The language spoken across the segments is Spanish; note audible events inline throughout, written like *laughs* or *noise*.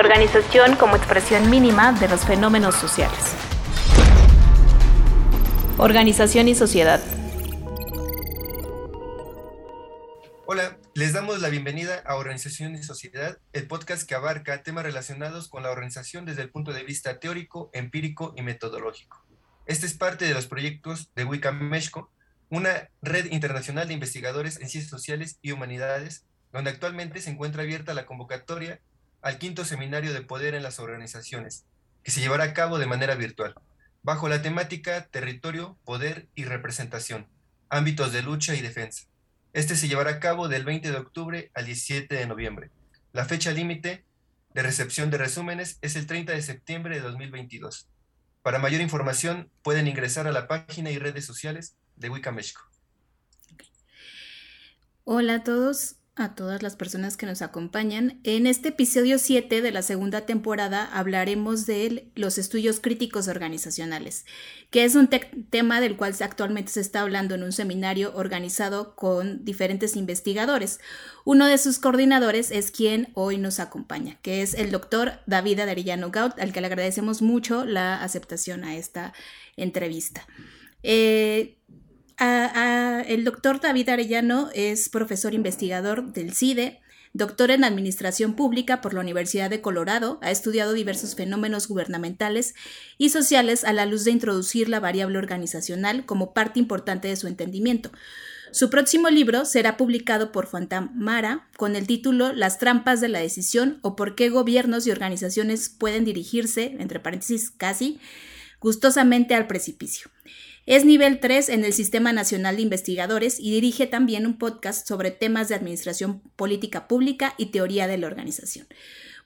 organización como expresión mínima de los fenómenos sociales. Organización y sociedad. Hola, les damos la bienvenida a Organización y Sociedad, el podcast que abarca temas relacionados con la organización desde el punto de vista teórico, empírico y metodológico. Este es parte de los proyectos de Wicameshco, una red internacional de investigadores en ciencias sociales y humanidades, donde actualmente se encuentra abierta la convocatoria al quinto seminario de poder en las organizaciones, que se llevará a cabo de manera virtual bajo la temática Territorio, Poder y Representación, ámbitos de lucha y defensa. Este se llevará a cabo del 20 de octubre al 17 de noviembre. La fecha límite de recepción de resúmenes es el 30 de septiembre de 2022. Para mayor información pueden ingresar a la página y redes sociales de Wicca México. Hola a todos, a todas las personas que nos acompañan. En este episodio 7 de la segunda temporada hablaremos de los estudios críticos organizacionales, que es un tema del cual actualmente se está hablando en un seminario organizado con diferentes investigadores. Uno de sus coordinadores es quien hoy nos acompaña, que es el doctor David Aderillano Gaut, al que le agradecemos mucho la aceptación a esta entrevista. Eh, el doctor David Arellano es profesor investigador del CIDE, doctor en Administración Pública por la Universidad de Colorado, ha estudiado diversos fenómenos gubernamentales y sociales a la luz de introducir la variable organizacional como parte importante de su entendimiento. Su próximo libro será publicado por Fantamara con el título Las trampas de la decisión o por qué gobiernos y organizaciones pueden dirigirse, entre paréntesis casi, gustosamente al precipicio. Es nivel 3 en el Sistema Nacional de Investigadores y dirige también un podcast sobre temas de administración política pública y teoría de la organización.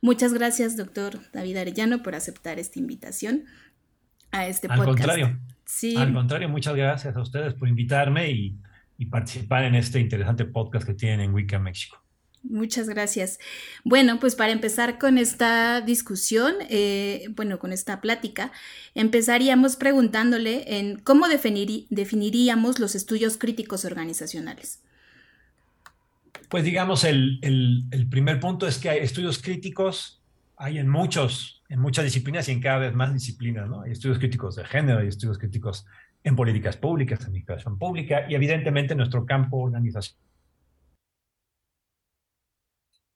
Muchas gracias, doctor David Arellano, por aceptar esta invitación a este podcast. Al contrario. Sí. Al contrario, muchas gracias a ustedes por invitarme y, y participar en este interesante podcast que tienen en Wicca México. Muchas gracias. Bueno, pues para empezar con esta discusión, eh, bueno, con esta plática, empezaríamos preguntándole en cómo definiríamos los estudios críticos organizacionales. Pues digamos, el, el, primer punto es que hay estudios críticos, hay en muchos, en muchas disciplinas y en cada vez más disciplinas, ¿no? Hay estudios críticos de género, hay estudios críticos en políticas públicas, en administración pública y evidentemente en nuestro campo organizacional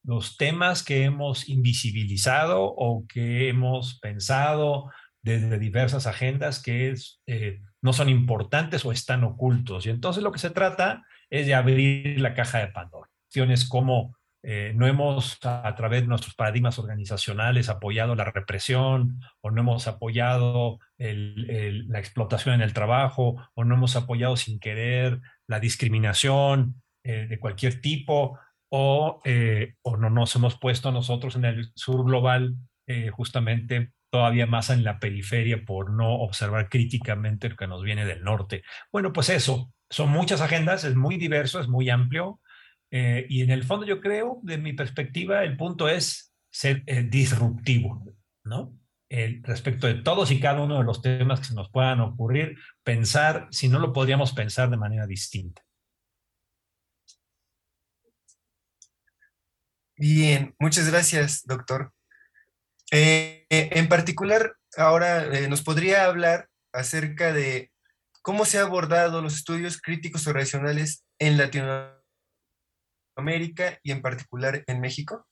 los temas que hemos invisibilizado o que hemos pensado desde diversas agendas que es, eh, no son importantes o están ocultos. Y entonces lo que se trata es de abrir la caja de Pandora. Cuestiones como eh, no hemos a, través de nuestros paradigmas organizacionales apoyado la represión o no hemos apoyado la explotación en el trabajo o no hemos apoyado sin querer la discriminación eh, de cualquier tipo o, eh, o no nos hemos puesto nosotros en el sur global eh, justamente todavía más en la periferia por no observar críticamente lo que nos viene del norte. Bueno, pues eso, son muchas agendas, es muy diverso, es muy amplio eh, y en el fondo yo creo, de mi perspectiva, el punto es ser disruptivo, ¿no? El, respecto de todos y cada uno de los temas que se nos puedan ocurrir, pensar si no lo podríamos pensar de manera distinta. Bien, muchas gracias, doctor. Eh, en particular, ahora eh, nos podría hablar acerca de cómo se ha abordado los estudios críticos organizacionales en Latinoamérica y en particular en México.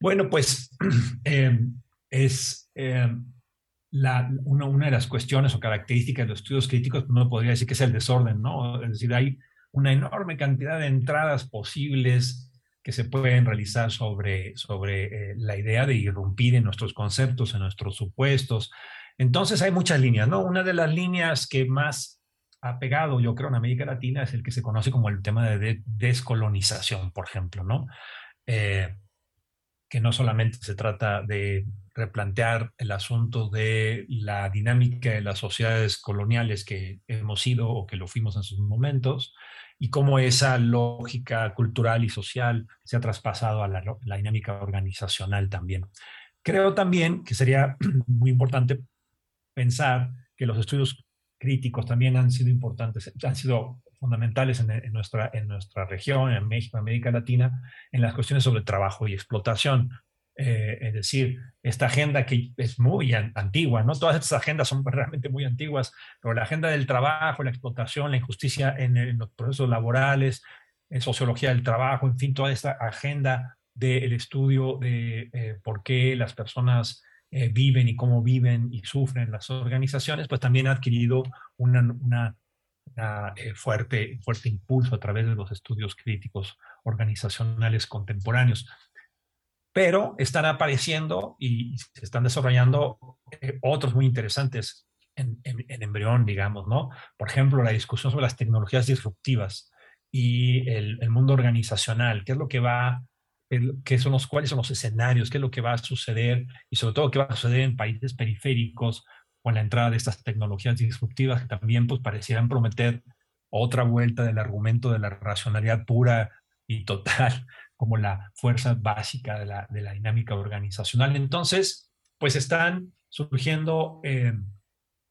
Bueno, pues *clears throat* es la, una, una, de las cuestiones o características de los estudios críticos, uno podría decir que es el desorden, ¿no? Es decir, hay una enorme cantidad de entradas posibles que se pueden realizar sobre, sobre eh, la idea de irrumpir en nuestros conceptos, en nuestros supuestos. Entonces hay muchas líneas, ¿no? Una de las líneas que más ha pegado, yo creo, en América Latina es el que se conoce como el tema de descolonización, por ejemplo, ¿no? Eh, que no solamente se trata de replantear el asunto de la dinámica de las sociedades coloniales que hemos sido o que lo fuimos en sus momentos, y cómo esa lógica cultural y social se ha traspasado a la, dinámica organizacional también. Creo también que sería *clears throat* muy importante pensar que los estudios críticos también han sido importantes, han sido fundamentales en, nuestra, en nuestra región, en México, en América Latina, en las cuestiones sobre trabajo y explotación. Eh, es decir, esta agenda que es muy antigua, ¿no? Todas estas agendas son realmente muy antiguas, pero la agenda del trabajo, la explotación, la injusticia en, los procesos laborales, en sociología del trabajo, en fin, toda esta agenda del estudio de eh, por qué las personas eh, viven y cómo viven y sufren las organizaciones, pues también ha adquirido una, una, fuerte, fuerte impulso a través de los estudios críticos organizacionales contemporáneos pero están apareciendo y se están desarrollando eh, otros muy interesantes en, embrión, digamos, ¿no? Por ejemplo, la discusión sobre las tecnologías disruptivas y el, mundo organizacional, qué es lo que va, qué son los, cuáles son los escenarios, qué es lo que va a suceder y sobre todo qué va a suceder en países periféricos con la entrada de estas tecnologías disruptivas que también pues parecieran prometer otra vuelta del argumento de la racionalidad pura y total como la fuerza básica de la, de la dinámica organizacional. Entonces, pues están surgiendo eh,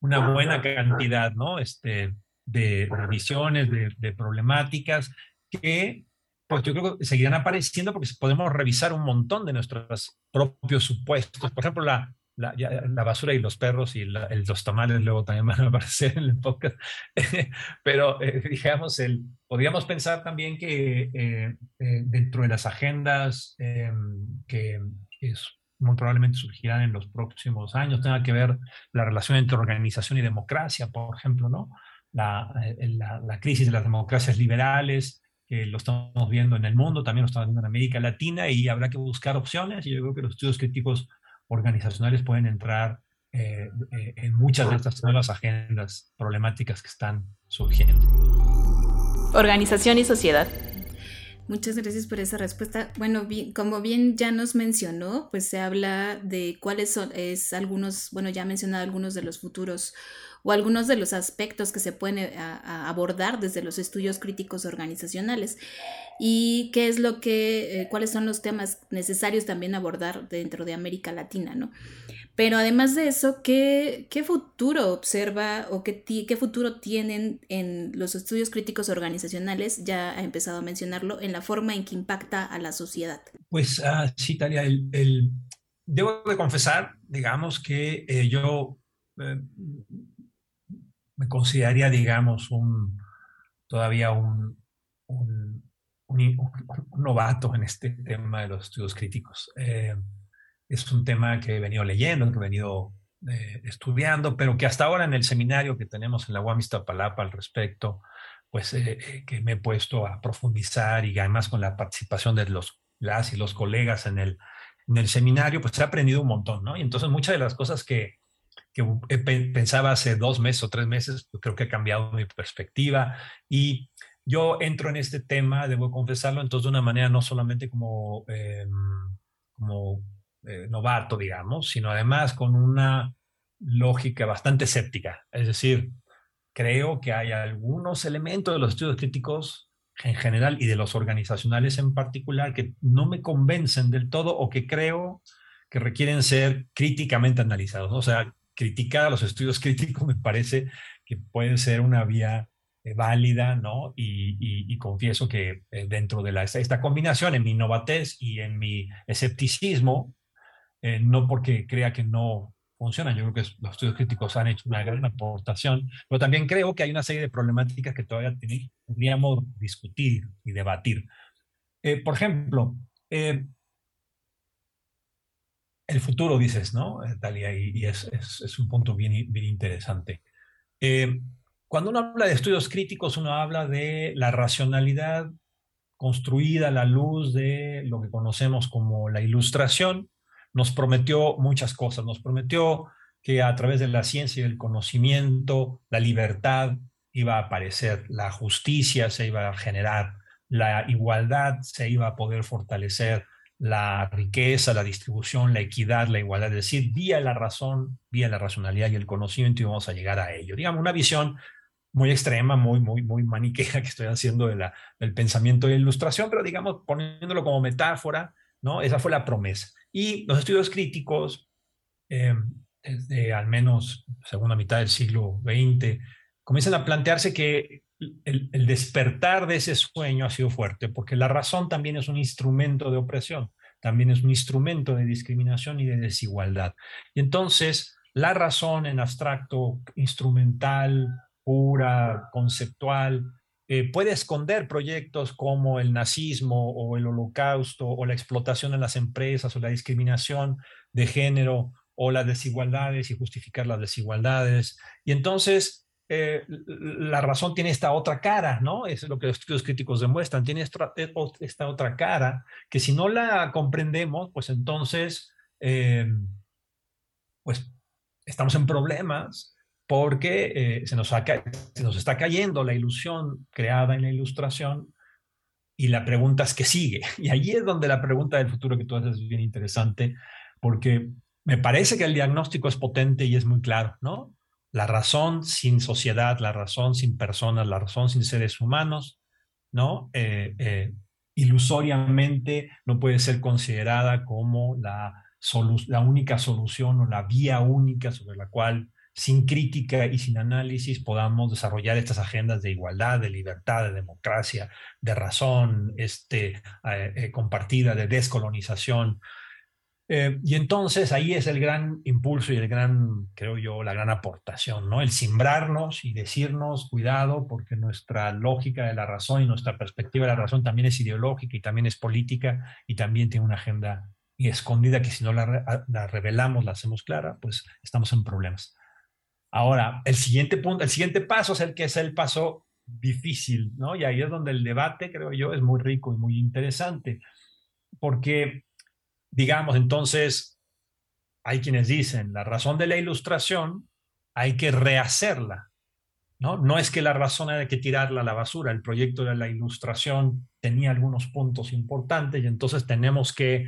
una buena cantidad ¿no? este, de, revisiones, de, de, problemáticas que pues yo creo que seguirán apareciendo porque podemos revisar un montón de nuestros propios supuestos. Por ejemplo, la, la, la, basura y los perros y los tamales luego también *laughs* van a aparecer en el podcast. *laughs* Pero eh, digamos, el, podríamos pensar también que eh, eh, dentro de las agendas em, que es, muy probablemente surgirán en los próximos años, tenga que ver la relación entre organización y democracia, por ejemplo, ¿no? La, la, la crisis de las democracias liberales, que lo estamos viendo en el mundo, también lo estamos viendo en América Latina y habrá que buscar opciones y yo creo que los estudios críticos organizacionales pueden entrar eh, eh, en muchas de estas nuevas agendas problemáticas que están surgiendo. Organización y sociedad. Muchas gracias por esa respuesta. Bueno, como bien ya nos mencionó, pues se habla de cuáles son es algunos, bueno, ya ha mencionado algunos de los futuros o algunos de los aspectos que se pueden eh, abordar desde los estudios críticos organizacionales y qué es lo que, eh, cuáles son los temas necesarios también abordar dentro de América Latina, ¿no? Pero además de eso, ¿qué, qué futuro observa o qué, qué futuro tienen en los estudios críticos organizacionales? Ya ha empezado a mencionarlo, en la forma en que impacta a la sociedad. Pues ah, sí, Talia, el, debo de confesar, digamos, que eh, yo me consideraría, digamos, un, todavía un, un, novato en este tema de los estudios críticos. Eh, es un tema que he venido leyendo, que he venido eh, estudiando, pero que hasta ahora en el seminario que tenemos en la UAM Iztapalapa al respecto, pues eh, que me he puesto a profundizar y además con la participación de los, las y los colegas en el, en el seminario, pues he aprendido un montón, ¿no? Y entonces muchas de las cosas que, que pensaba hace dos meses o tres meses, pues, creo que ha cambiado mi perspectiva y yo entro en este tema, debo confesarlo, entonces de una manera no solamente como, em, como eh, novato, digamos, sino además con una lógica bastante escéptica. Es decir, creo que hay algunos elementos de los estudios críticos en general y de los organizacionales en particular que no me convencen del todo o que creo que requieren ser críticamente analizados. O sea, criticar los estudios *laughs* críticos me parece que puede ser una vía eh, válida, ¿no? Y, confieso que eh, dentro de esta combinación, en mi novatez y en mi escepticismo, eh, no porque crea que no funciona, yo creo que los estudios críticos han hecho una gran aportación, pero también creo que hay una serie de problemáticas que todavía tendríamos discutir y debatir. por ejemplo, el futuro, dices, ¿no, Talia? Y, es, un punto bien, interesante. Eh, cuando uno habla de estudios críticos, uno habla de la racionalidad construida a la luz de lo que conocemos como la ilustración. Nos prometió muchas cosas, nos prometió que a través de la ciencia y el conocimiento, la libertad iba a aparecer, la justicia se iba a generar, la igualdad se iba a poder fortalecer, la riqueza, la distribución, la equidad, la igualdad, es decir, vía la razón, vía la racionalidad y el conocimiento vamos a llegar a ello. Digamos, una visión muy extrema, muy, muy, muy maniquea que estoy haciendo de la, del pensamiento la ilustración, pero digamos, poniéndolo como metáfora, ¿no? Esa fue la promesa. Y los estudios críticos, eh, desde al menos segunda mitad del siglo XX, comienzan a plantearse que el, despertar de ese sueño ha sido fuerte, porque la razón también es un instrumento de opresión. también es un instrumento de discriminación y de desigualdad. Y entonces, la razón en abstracto, instrumental, pura, conceptual, eh, puede esconder proyectos como el nazismo o el holocausto o la explotación en las empresas o la discriminación de género o las desigualdades y justificar las desigualdades. Y entonces eh, la razón tiene esta otra cara, ¿no? Es lo que los estudios críticos demuestran, tiene esta, eh, esta otra cara que si no la comprendemos, pues entonces, pues estamos en problemas porque eh, se, nos se nos está cayendo la ilusión creada en la ilustración y la pregunta es qué sigue. *laughs* Y allí es donde la pregunta del futuro que tú haces es bien interesante, porque me parece que el diagnóstico es potente y es muy claro, ¿no? La razón sin sociedad, la razón sin personas, la razón sin seres humanos, ¿no? Eh, eh, ilusoriamente no puede ser considerada como la, la única solución o la vía única sobre la cual sin crítica y sin análisis podamos desarrollar estas agendas de igualdad, de libertad, de democracia, de razón este, eh, compartida, de descolonización. Eh, y entonces ahí es el gran impulso y el gran, creo yo, la gran aportación, ¿no? El simbrarnos y decirnos, cuidado, porque nuestra lógica de la razón y nuestra perspectiva de la razón también es ideológica y también es política y también tiene una agenda escondida que si no la, la revelamos, la hacemos clara, pues estamos en problemas. Ahora, el siguiente punto, el siguiente paso es el que es el paso difícil, ¿no? Y ahí es donde el debate, creo yo, es muy rico y muy interesante, porque, digamos, entonces, hay quienes dicen, la razón de la ilustración hay que rehacerla, ¿no? No es que la razón haya que tirarla a la basura, el proyecto de la ilustración tenía algunos puntos importantes y entonces tenemos que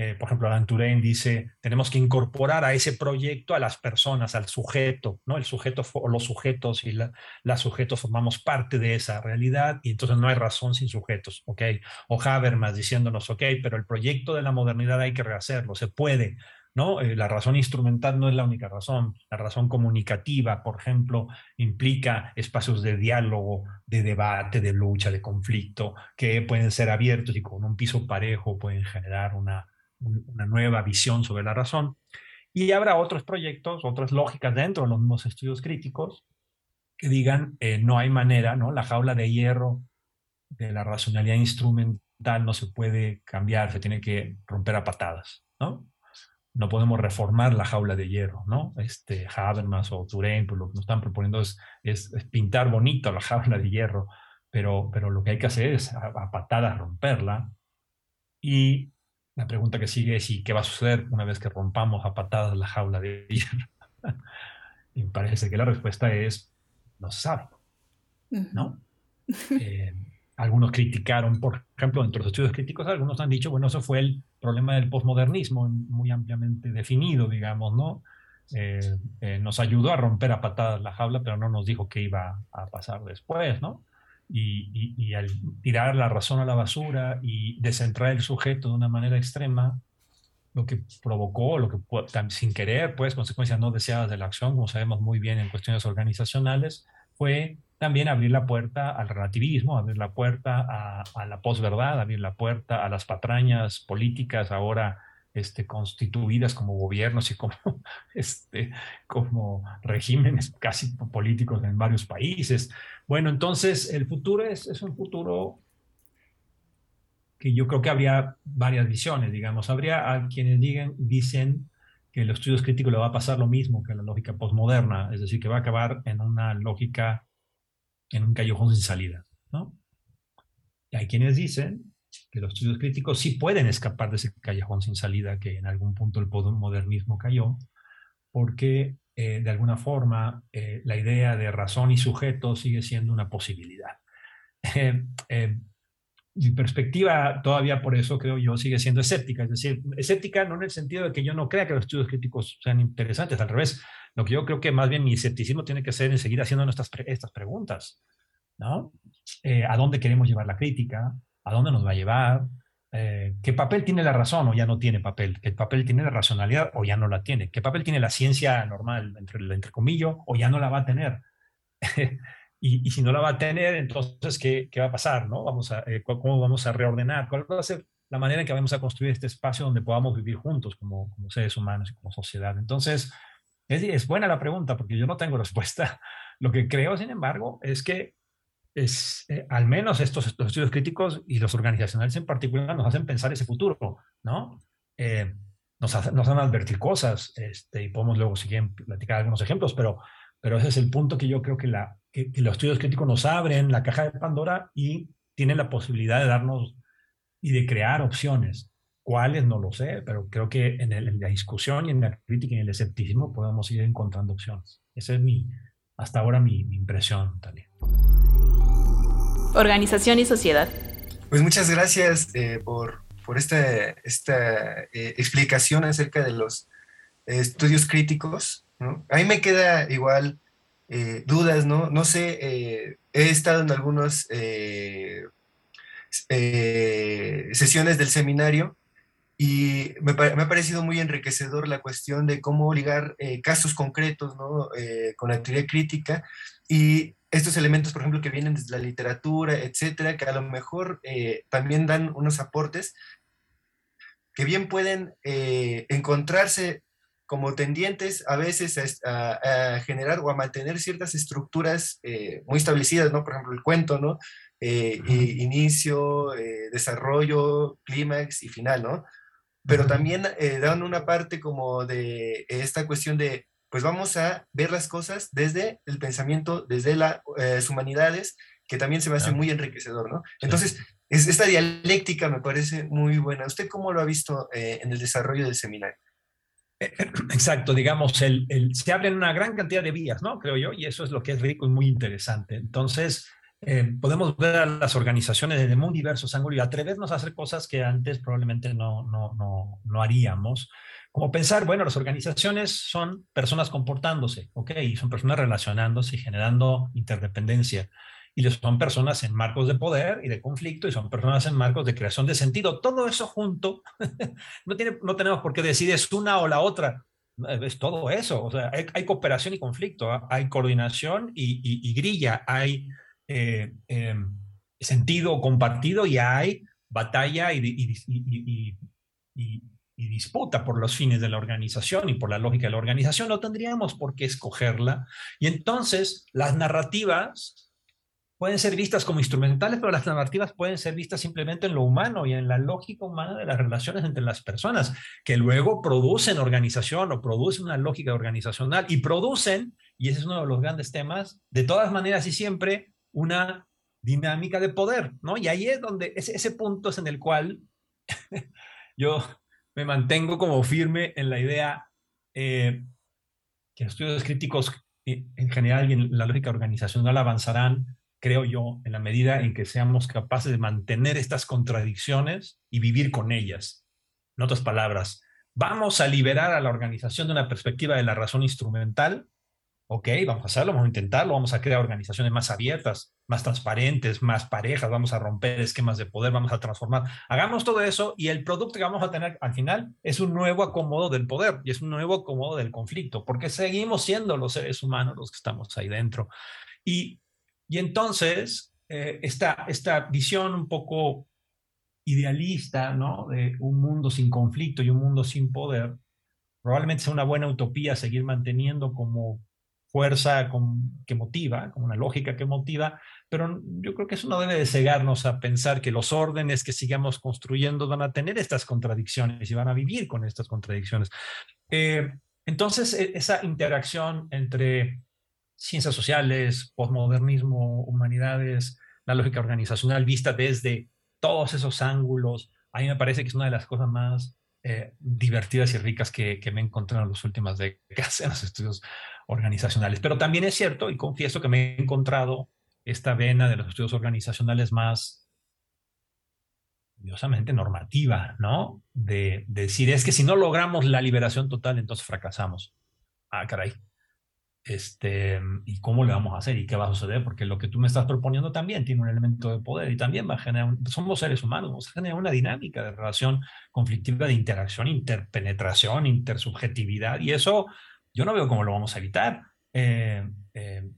eh, por ejemplo, Alan Turing dice, tenemos que incorporar a ese proyecto a las personas, al sujeto, ¿no? El sujeto o los sujetos y la, sujetos formamos parte de esa realidad y entonces no hay razón sin sujetos, ¿ok? O Habermas diciéndonos, ok, pero el proyecto de la modernidad hay que rehacerlo, se puede, ¿no? Eh, la razón instrumental no es la única razón. La razón comunicativa, por ejemplo, implica espacios de diálogo, de debate, de lucha, de conflicto, que pueden ser abiertos y con un piso parejo pueden generar una una nueva visión sobre la razón. Y habrá otros proyectos, otras lógicas dentro de los mismos estudios críticos que digan, eh, no hay manera, ¿no? La jaula de hierro de la racionalidad instrumental no se puede cambiar, se tiene que romper a patadas, ¿no? No podemos reformar la jaula de hierro, ¿no? Este Habermas o Turén, pues lo que nos están proponiendo es, es, pintar bonito la jaula de hierro, pero, pero lo que hay que hacer es a patadas romperla y la pregunta que sigue es, ¿y qué va a suceder una vez que rompamos a patadas la jaula de hierro? *laughs* y parece que la respuesta es, no se sabe, ¿no? *laughs* Eh, algunos criticaron, por ejemplo, entre los estudios críticos, algunos han dicho, bueno, eso fue el problema del posmodernismo, muy ampliamente definido, digamos, ¿no? Eh, eh, nos ayudó a romper a patadas la jaula, pero no nos dijo qué iba a pasar después, ¿no? Y, al tirar la razón a la basura y descentrar el sujeto de una manera extrema, lo que provocó, lo que sin querer, pues consecuencias no deseadas de la acción, como sabemos muy bien en cuestiones organizacionales, fue también abrir la puerta al relativismo, abrir la puerta a, a la posverdad, abrir la puerta a las patrañas políticas ahora este, constituidas como gobiernos y como, *laughs* este, como regímenes casi políticos en varios países. Bueno, entonces el futuro es, es un futuro que yo creo que habría varias visiones, digamos. Habría a quienes digan, dicen que los estudios críticos le va a pasar lo mismo que la lógica postmoderna, es decir, que va a acabar en una lógica, en un callejón sin salida, ¿no? Y hay quienes dicen que los estudios críticos sí pueden escapar de ese callejón sin salida que en algún punto el modernismo cayó, porque eh, de alguna forma eh, la idea de razón y sujeto sigue siendo una posibilidad. *laughs* Eh, mi perspectiva todavía por eso creo yo sigue siendo escéptica, es decir, escéptica no en el sentido de que yo no crea que los estudios críticos sean interesantes, al revés, lo que yo creo que más bien mi escepticismo tiene que ser en seguir haciendo nuestras estas preguntas, ¿no? ¿A dónde queremos llevar la crítica? A dónde nos va a llevar, eh, qué papel tiene la razón o ya no tiene papel, qué papel tiene la racionalidad o ya no la tiene, qué papel tiene la ciencia normal, entre, entre comillas, o ya no la va a tener. *laughs* y, si no la va a tener, entonces, ¿qué, qué va a pasar? ¿no? Vamos a, eh, ¿Cómo vamos a reordenar? ¿Cuál va a ser la manera en que vamos a construir este espacio donde podamos vivir juntos como, como seres humanos y como sociedad. Entonces, es, es, buena la pregunta porque yo no tengo *laughs* respuesta. Lo que creo, sin embargo, es que es, eh, al menos estos, estudios críticos y los organizacionales en particular nos hacen pensar ese futuro, ¿no? Eh, nos, hacen, nos hacen advertir cosas este, y podemos luego seguir platicar algunos ejemplos, pero, pero ese es el punto que yo creo que, la, que los estudios críticos nos abren la caja de Pandora y tienen la posibilidad de darnos y de crear opciones. ¿Cuáles? No lo sé, pero creo que en, la discusión y en la crítica y en el escepticismo podemos ir encontrando opciones. Esa es mi, hasta ahora mi, mi impresión, también. Organización y sociedad. Pues muchas gracias eh, por, por esta, esta eh, explicación acerca de los estudios críticos. ¿no? A mí me queda igual eh, dudas, ¿no? No sé, he estado en algunos sesiones del seminario y me, me, ha parecido muy enriquecedor la cuestión de cómo ligar casos concretos con la teoría crítica y estos elementos, por ejemplo, que vienen desde la literatura, etcétera, que a lo mejor eh, también dan unos aportes que bien pueden encontrarse como tendientes a veces a, a, generar o a mantener ciertas estructuras muy establecidas, ¿no? Por ejemplo, el cuento, ¿no? inicio, desarrollo, clímax y final, ¿no? pero también eh, dan una parte como de esta cuestión de, pues vamos a ver las cosas desde el pensamiento, desde las eh, humanidades, que también se me hace muy enriquecedor, ¿no? Entonces, es, esta dialéctica me parece muy buena. ¿Usted cómo lo ha visto eh, en el desarrollo del seminario? *clears throat* Exacto, digamos, el, el, se abren una gran cantidad de vías, ¿no? Creo yo, y eso es lo que es rico y muy interesante. Entonces, eh, podemos ver a las organizaciones desde muy diversos ángulos y atrevernos a hacer cosas que antes probablemente no, no, no, no haríamos. Como pensar, bueno, las organizaciones son personas comportándose, ¿ok? Y son personas relacionándose y generando interdependencia. Y son personas en marcos de poder y de conflicto y son personas en marcos de creación de sentido. Todo eso junto, *laughs* no, tiene, no tenemos por qué decir es una o la otra. Es todo eso. O sea, hay, hay cooperación y conflicto, hay coordinación y, y, y grilla, hay eh, em, sentido compartido y hay batalla y, y, y, disputa por los fines de la organización y por la lógica de la organización, no tendríamos por qué escogerla. Y entonces las narrativas pueden ser vistas como instrumentales, pero las narrativas pueden ser vistas simplemente en lo humano y en la lógica humana de las relaciones entre las personas, que luego producen organización o producen una lógica organizacional y producen, y ese es uno de los grandes temas, de todas maneras y siempre, una dinámica de poder, ¿no? Y ahí es donde, ese, ese punto es en el cual *laughs* yo me mantengo como firme en la idea eh, que los estudios críticos eh, en general y en la lógica organizacional avanzarán, creo yo, en la medida en que seamos capaces de mantener estas contradicciones y vivir con ellas. En otras palabras, vamos a liberar a la organización de una perspectiva de la razón instrumental ok, vamos a hacerlo, vamos a intentarlo, vamos a crear organizaciones más abiertas, más transparentes, más parejas, vamos a romper esquemas de poder, vamos a transformar. Hagamos todo eso y el producto que vamos a tener al final es un nuevo acomodo del poder y es un nuevo acomodo del conflicto, porque seguimos siendo los seres humanos los que estamos ahí dentro. Y, y entonces, eh, esta, esta visión un poco idealista, ¿no? De un mundo sin conflicto y un mundo sin poder, probablemente sea una buena utopía seguir manteniendo como fuerza que motiva, como una lógica que motiva, pero yo creo que eso no debe de cegarnos a pensar que los órdenes que sigamos construyendo van a tener estas contradicciones y van a vivir con estas contradicciones. Eh, entonces, e, esa interacción entre ciencias sociales, posmodernismo, humanidades, la lógica organizacional vista desde todos esos ángulos, a mí me parece que es una de las cosas más eh, divertidas y ricas que, que me he encontrado en las últimas décadas en los estudios organizacionales. Pero también es cierto, y confieso que me he encontrado esta vena de los estudios organizacionales más curiosamente normativa, ¿no? De, decir, es que si no logramos la liberación total, entonces fracasamos. Ah, caray. Este, ¿y cómo le vamos a hacer? ¿Y qué va a suceder? Porque lo que tú me estás proponiendo también tiene un elemento de poder y también va a generar, somos seres humanos, vamos a generar una dinámica de relación conflictiva, de interacción, interpenetración, intersubjetividad, y eso yo no veo cómo lo vamos a evitar, eh, eh,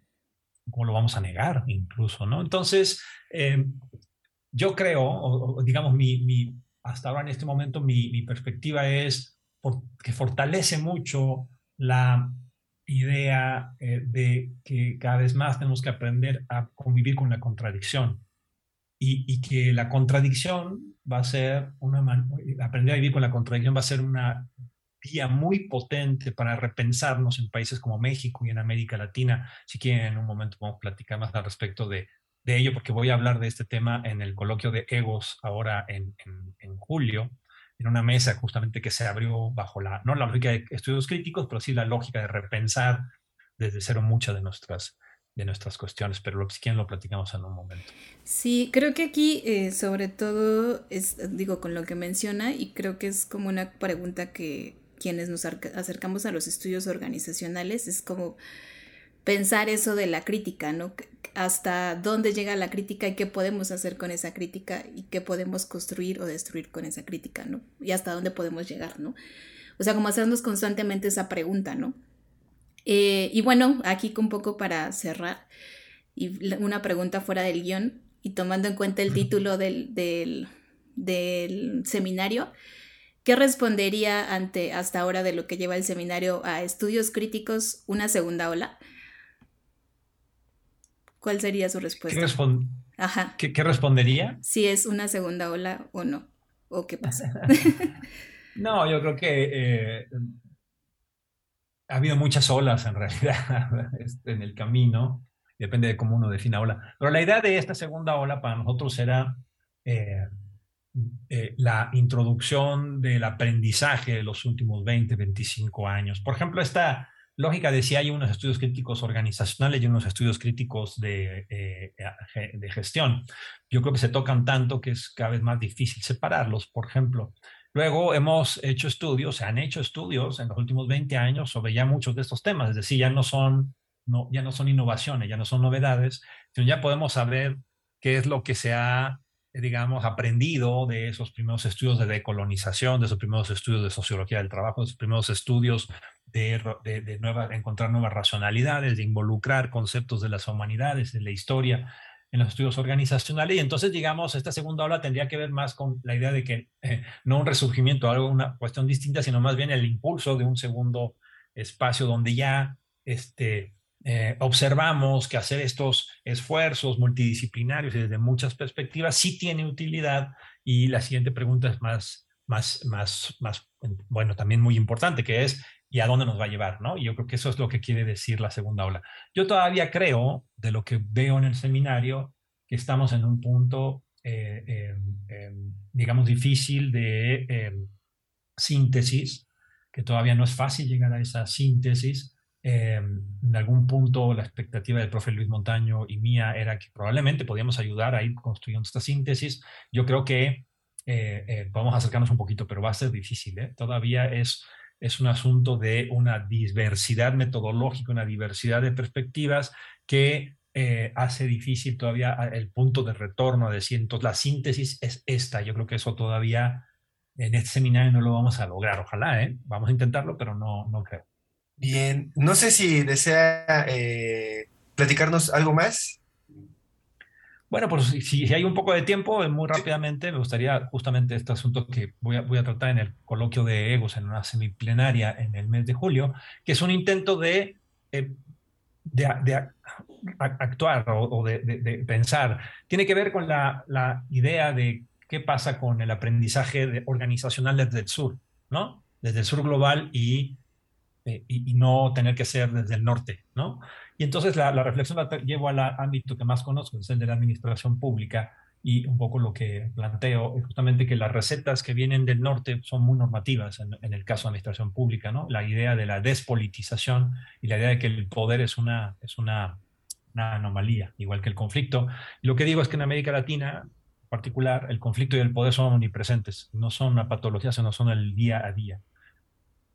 cómo lo vamos a negar incluso, ¿no? Entonces, eh, yo creo, o, digamos, mi, hasta ahora en este momento mi, perspectiva es que fortalece mucho la idea de que cada vez más tenemos que aprender a convivir con la contradicción y, y que la contradicción va a ser una aprender a vivir con la contradicción va a ser una vía muy potente para repensarnos en países como México y en América Latina. Si quieren, en un momento podemos platicar más al respecto de, de ello, porque voy a hablar de este tema en el coloquio de egos ahora en, en, julio, en una mesa justamente que se abrió bajo la, no la lógica de estudios críticos, pero sí la lógica de repensar desde cero muchas de nuestras de nuestras cuestiones, pero lo, si quieren lo platicamos en un momento. Sí, creo que aquí eh, sobre todo es, digo, con lo que menciona y creo que es como una pregunta que quienes nos acercamos a los estudios organizacionales es como pensar eso de la crítica, ¿no? Hasta dónde llega la crítica y qué podemos hacer con esa crítica y qué podemos construir o destruir con esa crítica, ¿no? Y hasta dónde podemos llegar, ¿no? O sea, como hacernos constantemente esa pregunta, ¿no? Eh, y bueno, aquí un poco para cerrar, y una pregunta fuera del guion, y tomando en cuenta el título del, del, del seminario, ¿qué respondería ante hasta ahora de lo que lleva el seminario a estudios críticos una segunda ola? ¿Cuál sería su respuesta? ¿Qué, Ajá. ¿Qué, respondería? Si es una segunda ola o no, o qué pasa. *laughs* no, yo creo que eh, ha habido muchas olas en realidad *laughs* este, en el camino, depende de cómo uno defina ola. Pero la idea de esta segunda ola para nosotros era eh, eh, la introducción del aprendizaje de los últimos 20, 25 años. Por ejemplo, esta lógica de si hay unos estudios críticos organizacionales y unos estudios críticos de, eh, de gestión. Yo creo que se tocan tanto que es cada vez más difícil separarlos. Por ejemplo, luego hemos hecho estudios, se han hecho estudios en los últimos 20 años sobre ya muchos de estos temas, es decir, ya no son, no, ya no son innovaciones, ya no son novedades, sino ya podemos saber qué es lo que se ha digamos, aprendido de esos primeros estudios de decolonización, de esos primeros estudios de sociología del trabajo, de esos primeros estudios de, de, encontrar nuevas racionalidades, de involucrar conceptos de las humanidades, de la historia en los estudios organizacionales. Y entonces, digamos, esta segunda ola tendría que ver más con la idea de que eh, no un resurgimiento, algo, una cuestión distinta, sino más bien el impulso de un segundo espacio donde ya este, eh, observamos que hacer estos esfuerzos multidisciplinarios y desde muchas perspectivas sí tiene utilidad. Y la siguiente pregunta es más, más, más, más, bueno, también muy importante, que es, ¿y a dónde nos va a llevar? ¿no? Y yo creo que eso es lo que quiere decir la segunda ola. Yo todavía creo, de lo que veo en el seminario, que estamos en un punto, eh, em, em, digamos, difícil de em, síntesis, que todavía no es fácil llegar a esa síntesis Em, en algún punto la expectativa del profe Luis Montaño y mía era que probablemente podíamos ayudar a ir construyendo esta síntesis. Yo creo que eh, eh, podemos acercarnos un poquito, pero va a ser difícil. ¿eh? Todavía es, es un asunto de una diversidad metodológica, una diversidad de perspectivas que hace difícil todavía el punto de retorno a decir, entonces la síntesis es esta. Yo creo que eso todavía en este seminario no lo vamos a lograr. Ojalá, vamos a intentarlo, pero no, no creo. Bien, no sé si desea eh, platicarnos algo más. Bueno, pues si, hay un poco de tiempo, muy rápidamente, me gustaría justamente este asunto que voy a, voy a tratar en el coloquio de egos en una semiplenaria en el mes de julio, que es un intento de, eh, de, actuar o, de, pensar. Tiene que ver con la, la idea de qué pasa con el aprendizaje organizacional desde el sur, ¿no? Desde el sur global y eh, y, no tener que ser desde el norte, ¿no? Y entonces la, reflexión la llevo al ámbito que más conozco, es el de la administración pública, y un poco lo que planteo es justamente que las recetas que vienen del norte son muy normativas en, el caso de administración pública, ¿no? La idea de la despolitización y la idea de que el poder es una, es una, anomalía, igual que el conflicto. Lo que digo es que en América Latina, en particular, el conflicto y el poder son omnipresentes, no son una patología, sino son el día a día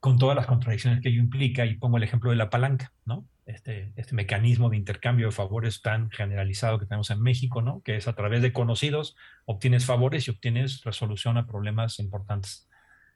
con todas las contradicciones que ello implica, y pongo el ejemplo de la palanca, ¿no? Este, este mecanismo de intercambio de favores tan generalizado que tenemos en México, ¿no? Que es a través de conocidos, obtienes favores y obtienes resolución a problemas importantes.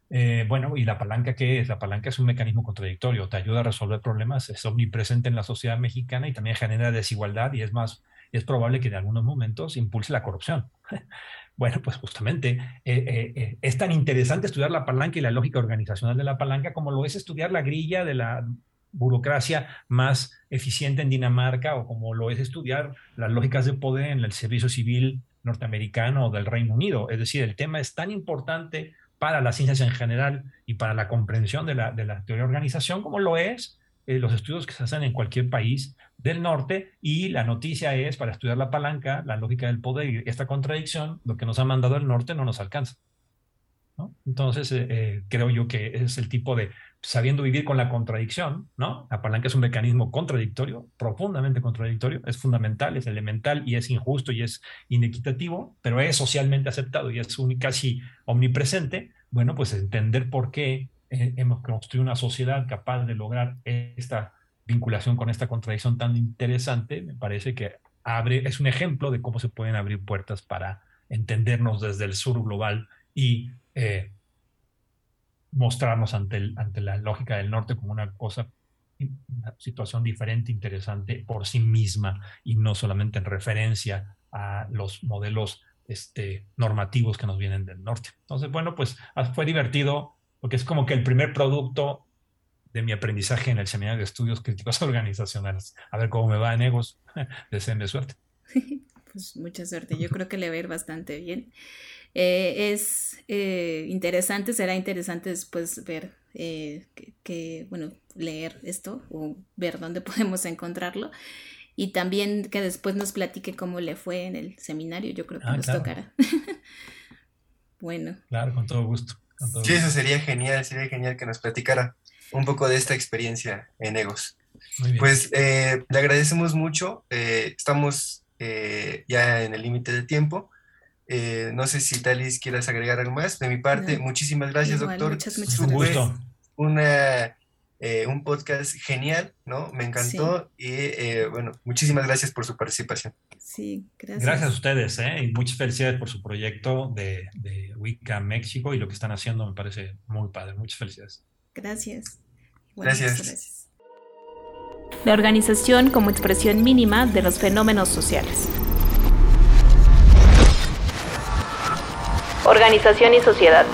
Eh, bueno, ¿y la palanca qué es? La palanca es un mecanismo contradictorio, te ayuda a resolver problemas, es omnipresente en la sociedad mexicana y también genera desigualdad y es más, es probable que en algunos momentos impulse la corrupción. *laughs* Bueno, pues justamente eh, es tan interesante estudiar la palanca y la lógica organizacional de la palanca como lo es estudiar la grilla de la burocracia más eficiente en Dinamarca o como lo es estudiar las lógicas de poder en el servicio civil norteamericano o del Reino Unido. Es decir, el tema es tan importante para las ciencias en general y para la comprensión de la, de la teoría de organización como lo es eh, los estudios que se hacen en cualquier país del norte y la noticia es para estudiar la palanca, la lógica del poder y esta contradicción, lo que nos ha mandado el norte no nos alcanza. Entonces, eh, eh, creo yo que es el tipo de sabiendo vivir con la contradicción, ¿no? La palanca es un mecanismo contradictorio, profundamente contradictorio, es fundamental, es elemental y es injusto y es inequitativo, pero es socialmente aceptado y es casi omnipresente. Bueno, pues entender por qué hemos construido una sociedad capaz de lograr esta vinculación con esta contradicción tan interesante, me parece que abre, es un ejemplo de cómo se pueden abrir puertas para entendernos desde el sur global y eh, mostrarnos ante, ante la lógica del norte como una cosa, una situación diferente, interesante por sí misma y no solamente en referencia a los modelos este, normativos que nos vienen del norte. Entonces, bueno, pues ah, fue divertido porque es como que el primer producto de mi aprendizaje en el seminario de estudios críticos *laughs* organizacionales. A ver cómo me va en Egos. *laughs* Deseenme suerte. *laughs* Pues mucha suerte. Yo creo que le va a ir bastante bien. Eh, es eh, interesante, será interesante después ver eh, que, bueno, leer esto o ver dónde podemos encontrarlo. Y también que después nos platique cómo le fue en el seminario, yo creo que ah, nos tocará. bueno. Claro, con todo gusto. Sí, eso sería genial, sería genial que nos platicara un poco de esta experiencia en Egos. Pues le agradecemos mucho, estamos ya en el límite de tiempo. Eh, no sé si Talis quieras agregar algo más. De mi parte, muchísimas gracias, doctor. Muchas, muchas un gusto. Una, eh, un podcast genial, ¿no? Me encantó y eh, bueno, muchísimas gracias por su participación. Sí, gracias. Gracias a ustedes, ¿eh? Y muchas felicidades por su proyecto de, de Wicca México y lo que están haciendo me parece muy padre. Muchas felicidades. Gracias. gracias. gracias. La organización como expresión mínima de los fenómenos sociales. Organización y sociedad.